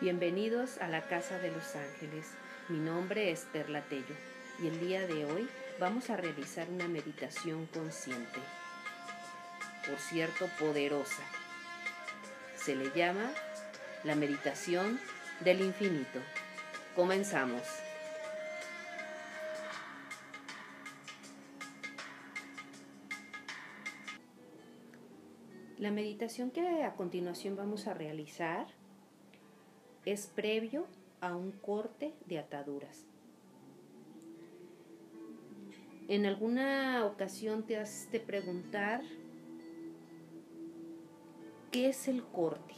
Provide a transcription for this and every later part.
Bienvenidos a la Casa de los Ángeles. Mi nombre es Perla Tello y el día de hoy vamos a realizar una meditación consciente, por cierto poderosa. Se le llama la meditación del infinito. Comenzamos. La meditación que a continuación vamos a realizar es previo a un corte de ataduras. En alguna ocasión te has de preguntar qué es el corte.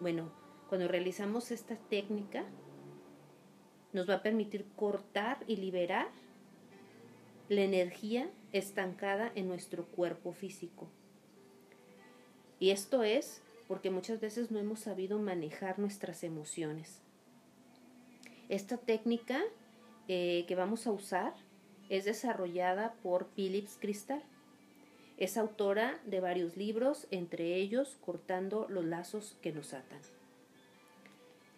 Bueno, cuando realizamos esta técnica nos va a permitir cortar y liberar la energía estancada en nuestro cuerpo físico. Y esto es porque muchas veces no hemos sabido manejar nuestras emociones. Esta técnica eh, que vamos a usar es desarrollada por Philips Cristal. Es autora de varios libros, entre ellos Cortando los lazos que nos atan.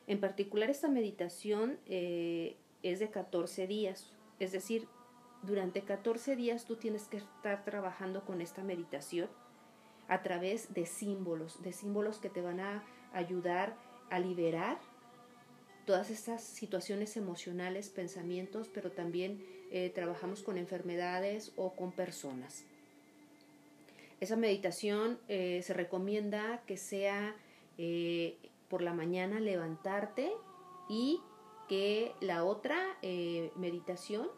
En particular esta meditación eh, es de 14 días, es decir, durante 14 días tú tienes que estar trabajando con esta meditación a través de símbolos, de símbolos que te van a ayudar a liberar todas estas situaciones emocionales, pensamientos, pero también eh, trabajamos con enfermedades o con personas. Esa meditación eh, se recomienda que sea eh, por la mañana levantarte y que la otra meditación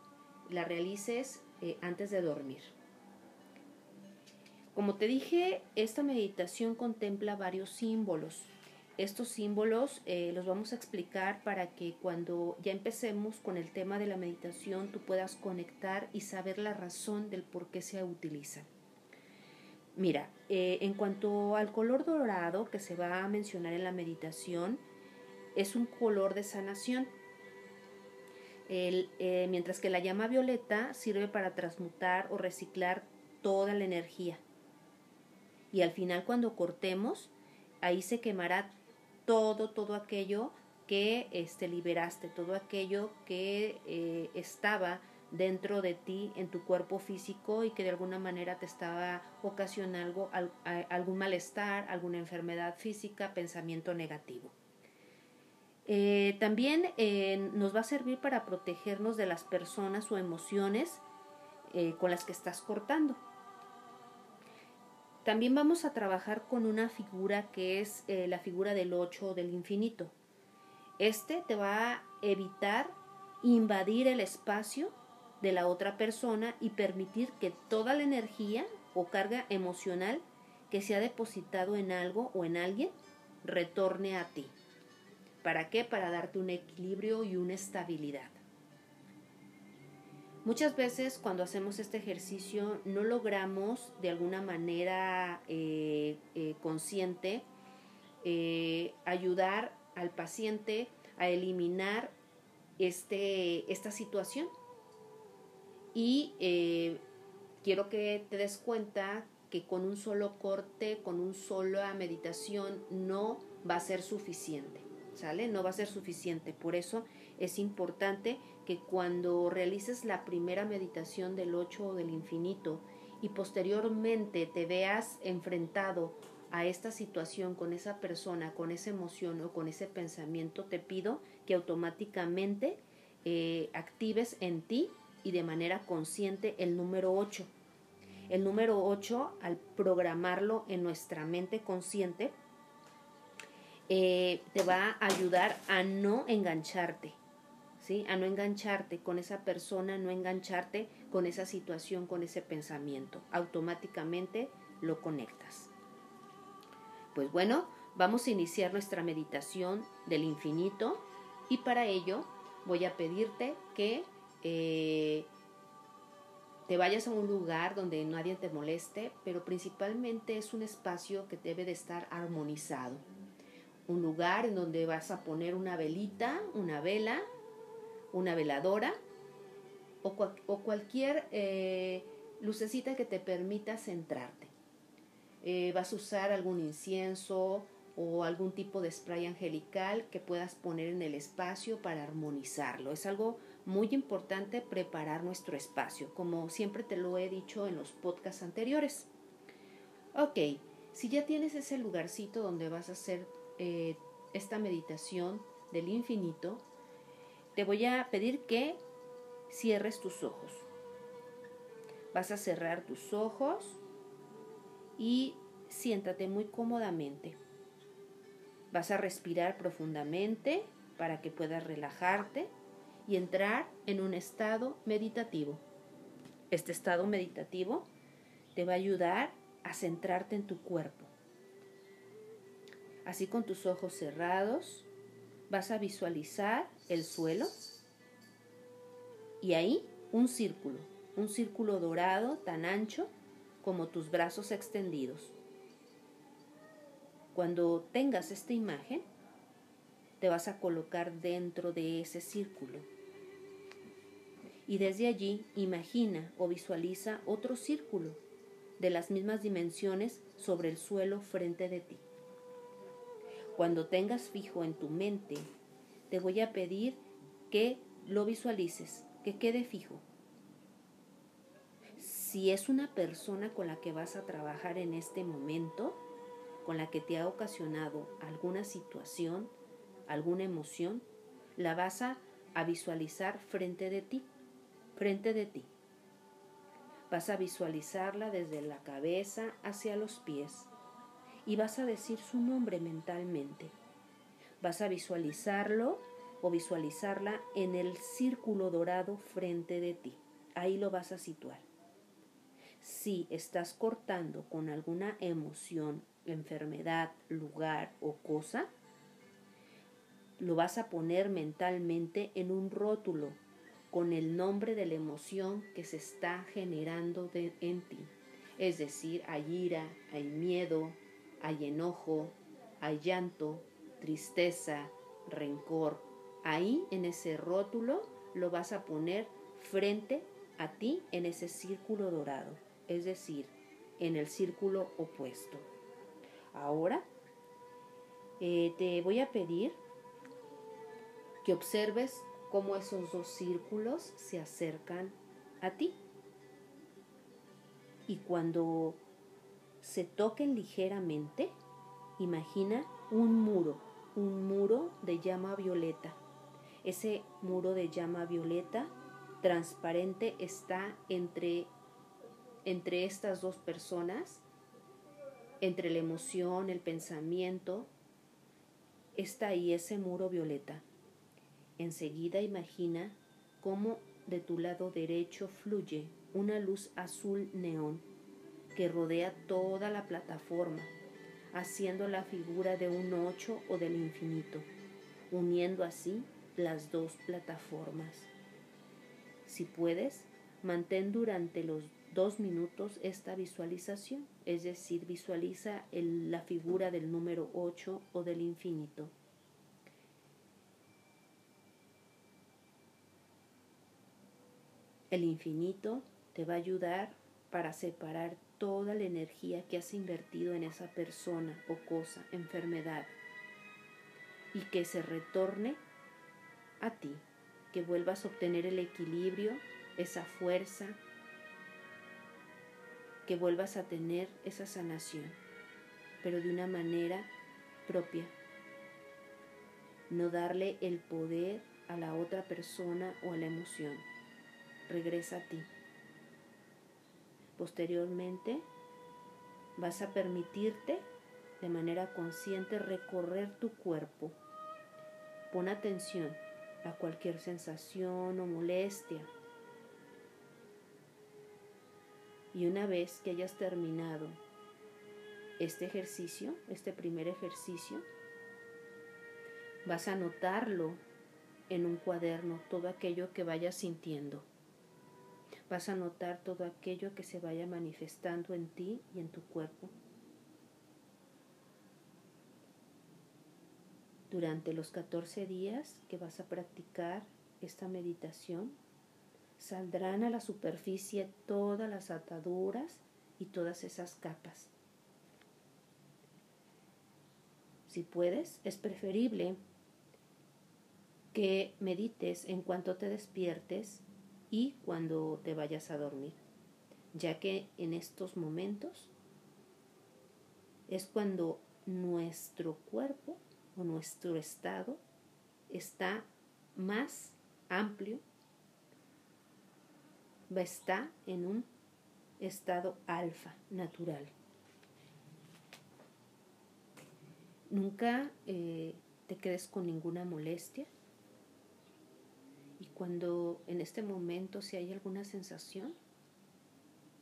la realices antes de dormir. Como te dije, esta meditación contempla varios símbolos. Estos símbolos eh, los vamos a explicar para que cuando ya empecemos con el tema de la meditación tú puedas conectar y saber la razón del por qué se utilizan. Mira, eh, en cuanto al color dorado que se va a mencionar en la meditación, es un color de sanación. Eh, mientras que la llama violeta sirve para transmutar o reciclar toda la energía y al final cuando cortemos, ahí se quemará todo, todo aquello que este, liberaste, todo aquello que eh, estaba dentro de ti, en tu cuerpo físico y que de alguna manera te estaba ocasionando algún malestar, alguna enfermedad física, pensamiento negativo. Eh, también eh, nos va a servir para protegernos de las personas o emociones con las que estás cortando. También vamos a trabajar con una figura que es eh, la figura del 8 del infinito. Este te va a evitar invadir el espacio de la otra persona y permitir que toda la energía o carga emocional que se ha depositado en algo o en alguien retorne a ti. ¿Para qué? Para darte un equilibrio y una estabilidad. Muchas veces cuando hacemos este ejercicio no logramos de alguna manera eh, eh, consciente eh, ayudar al paciente a eliminar este, esta situación. Y quiero que te des cuenta que con un solo corte, con una sola meditación, no va a ser suficiente. ¿Sale? No va a ser suficiente. Por eso es importante que cuando realices la primera meditación del 8 del infinito y posteriormente te veas enfrentado a esta situación con esa persona, con esa emoción o con ese pensamiento, te pido que automáticamente eh, actives en ti y de manera consciente el número 8. El número 8, al programarlo en nuestra mente consciente, eh, te va a ayudar a no engancharte, A no engancharte con esa persona, no engancharte con esa situación, con ese pensamiento. Automáticamente lo conectas. Pues bueno, vamos a iniciar nuestra meditación del infinito y para ello voy a pedirte que eh, te vayas a un lugar donde nadie te moleste, pero principalmente es un espacio que debe de estar armonizado. Un lugar en donde vas a poner una velita, una vela, una veladora o, cualquier eh, lucecita que te permita centrarte. Eh, vas a usar algún incienso o algún tipo de spray angelical que puedas poner en el espacio para armonizarlo. Es algo muy importante preparar nuestro espacio, como siempre te lo he dicho en los podcasts anteriores. Ok, si ya tienes ese lugarcito donde vas a hacer eh, esta meditación del infinito, te voy a pedir que cierres tus ojos. Vas a cerrar tus ojos y siéntate muy cómodamente. Vas a respirar profundamente para que puedas relajarte y entrar en un estado meditativo. Este estado meditativo te va a ayudar a centrarte en tu cuerpo. Así con tus ojos cerrados, vas a visualizar el suelo y ahí un círculo, un círculo dorado tan ancho como tus brazos extendidos. Cuando tengas esta imagen, te vas a colocar dentro de ese círculo. Y desde allí imagina o visualiza otro círculo de las mismas dimensiones sobre el suelo frente de ti. Cuando tengas fijo en tu mente, te voy a pedir que lo visualices, que quede fijo. Si es una persona con la que vas a trabajar en este momento, con la que te ha ocasionado alguna situación, alguna emoción, la vas a, visualizar frente de ti, frente de ti. Vas a visualizarla desde la cabeza hacia los pies y vas a decir su nombre mentalmente. Vas a visualizarlo o visualizarla en el círculo dorado frente de ti. Ahí lo vas a situar. Si estás cortando con alguna emoción, enfermedad, lugar o cosa, lo vas a poner mentalmente en un rótulo con el nombre de la emoción que se está generando en ti. Es decir, hay ira, hay miedo, hay enojo, hay llanto, tristeza, rencor. Ahí en ese rótulo lo vas a poner frente a ti en ese círculo dorado, es decir, en el círculo opuesto. Ahora eh, te voy a pedir que observes cómo esos dos círculos se acercan a ti. Y cuando se toquen ligeramente, imagina un muro, un muro de llama violeta. Ese muro de llama violeta transparente está entre, entre estas dos personas, entre la emoción, el pensamiento. Está ahí ese muro violeta. Enseguida imagina cómo de tu lado derecho fluye una luz azul neón que rodea toda la plataforma, haciendo la figura de un ocho o del infinito, uniendo así las dos plataformas. Si puedes, mantén durante los dos minutos esta visualización, es decir, visualiza la figura del número 8 o del infinito. El infinito te va a ayudar para separar toda la energía que has invertido en esa persona o cosa, enfermedad, y que se retorne a ti, que vuelvas a obtener el equilibrio, esa fuerza, que vuelvas a tener esa sanación, pero de una manera propia. No darle el poder a la otra persona o a la emoción. Regresa a ti. Posteriormente, vas a permitirte de manera consciente recorrer tu cuerpo. Pon atención a cualquier sensación o molestia. Y una vez que hayas terminado este ejercicio, este primer ejercicio, vas a anotarlo en un cuaderno, todo aquello que vayas sintiendo. Vas a notar todo aquello que se vaya manifestando en ti y en tu cuerpo. Durante los 14 días que vas a practicar esta meditación, saldrán a la superficie todas las ataduras y todas esas capas. si puedes, es preferible que medites en cuanto te despiertes y cuando te vayas a dormir, ya que en estos momentos es cuando nuestro cuerpo o nuestro estado está más amplio, estar en un estado alfa natural. Nunca eh, te quedes con ninguna molestia cuando en este momento si hay alguna sensación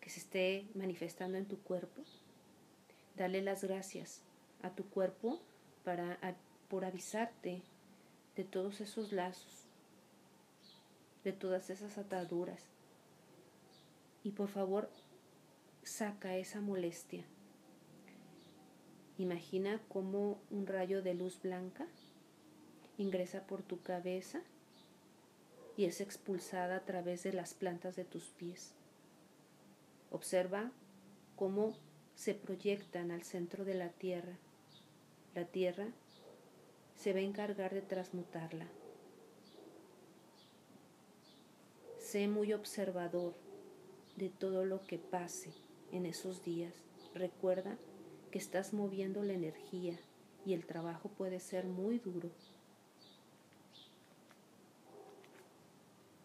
que se esté manifestando en tu cuerpo, dale las gracias a tu cuerpo para, por avisarte de todos esos lazos, de todas esas ataduras. Y por favor, saca esa molestia Imagina cómo un rayo de luz blanca ingresa por tu cabeza y es expulsada a través de las plantas de tus pies. Observa cómo se proyectan al centro de la tierra. La tierra se va a encargar de transmutarla. Sé muy observador de todo lo que pase en esos días. Recuerda que estás moviendo la energía y el trabajo puede ser muy duro.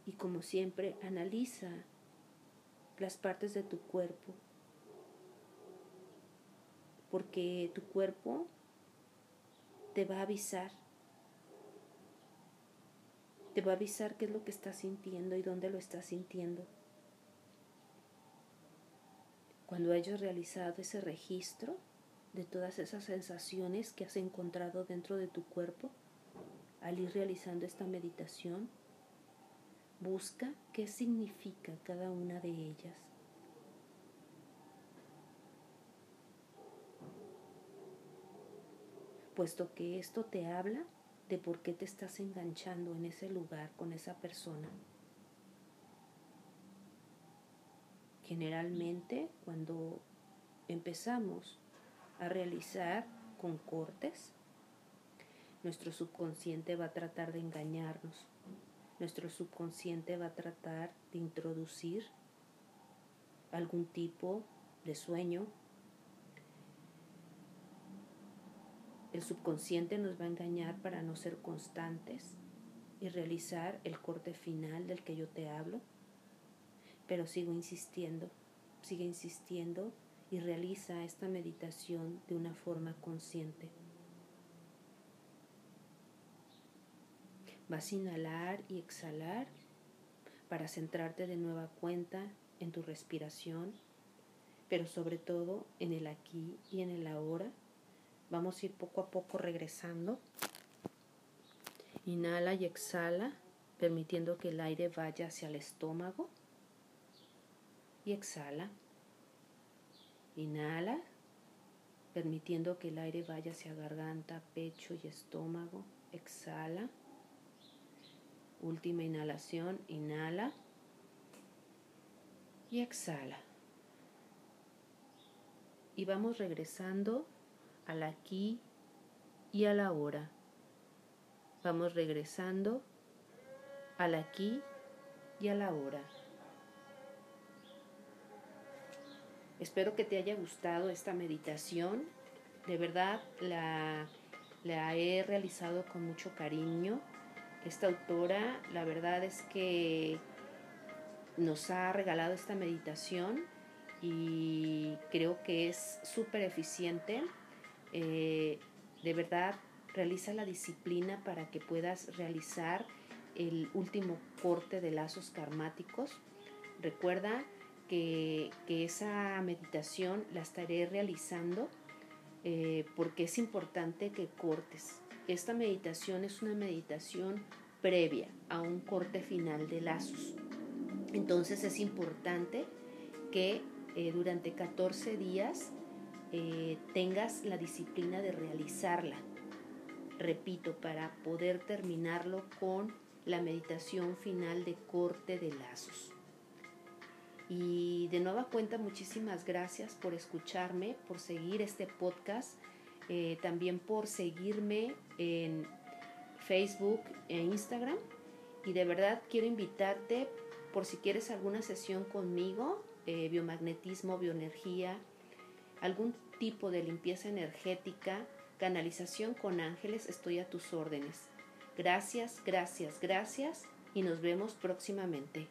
Y como siempre, analiza las partes de tu cuerpo, porque tu cuerpo te va a avisar, te va a avisar qué es lo que estás sintiendo y dónde lo estás sintiendo. Cuando hayas realizado ese registro, de todas esas sensaciones que has encontrado dentro de tu cuerpo al ir realizando esta meditación. Busca qué significa cada una de ellas. Puesto que esto te habla de por qué te estás enganchando en ese lugar con esa persona. Generalmente cuando empezamos a realizar con cortes. Nuestro subconsciente va a tratar de engañarnos. Nuestro subconsciente va a tratar de introducir algún tipo de sueño. El subconsciente nos va a engañar para no ser constantes y realizar el corte final del que yo te hablo. Pero sigo insistiendo, sigue insistiendo y realiza esta meditación de una forma consciente. Vas a inhalar y exhalar para centrarte de nueva cuenta en tu respiración, pero sobre todo en el aquí y en el ahora. Vamos a ir poco a poco regresando. Inhala y exhala, permitiendo que el aire vaya hacia el estómago. Y exhala. Inhala, permitiendo que el aire vaya hacia garganta, pecho y estómago. Exhala. Última inhalación, inhala y exhala. Y vamos regresando al aquí y a la hora. Vamos regresando al aquí y a la hora. Espero que te haya gustado esta meditación. De verdad la, la he realizado con mucho cariño. Esta autora, la verdad es que nos ha regalado esta meditación y creo que es súper eficiente. Eh, de verdad, realiza la disciplina para que puedas realizar el último corte de lazos karmáticos. Recuerda que, esa meditación la estaré realizando eh, porque es importante que cortes. Esta meditación es una meditación previa a un corte final de lazos. Entonces es importante que eh, durante 14 días eh, tengas la disciplina de realizarla. Repito, para poder terminarlo con la meditación final de corte de lazos. Y de nueva cuenta, muchísimas gracias por escucharme, por seguir este podcast. eh, también por seguirme en Facebook e Instagram. Y de verdad quiero invitarte por si quieres alguna sesión conmigo, eh, biomagnetismo, bioenergía, algún tipo de limpieza energética, canalización con ángeles, estoy a tus órdenes. Gracias, gracias, gracias y nos vemos próximamente.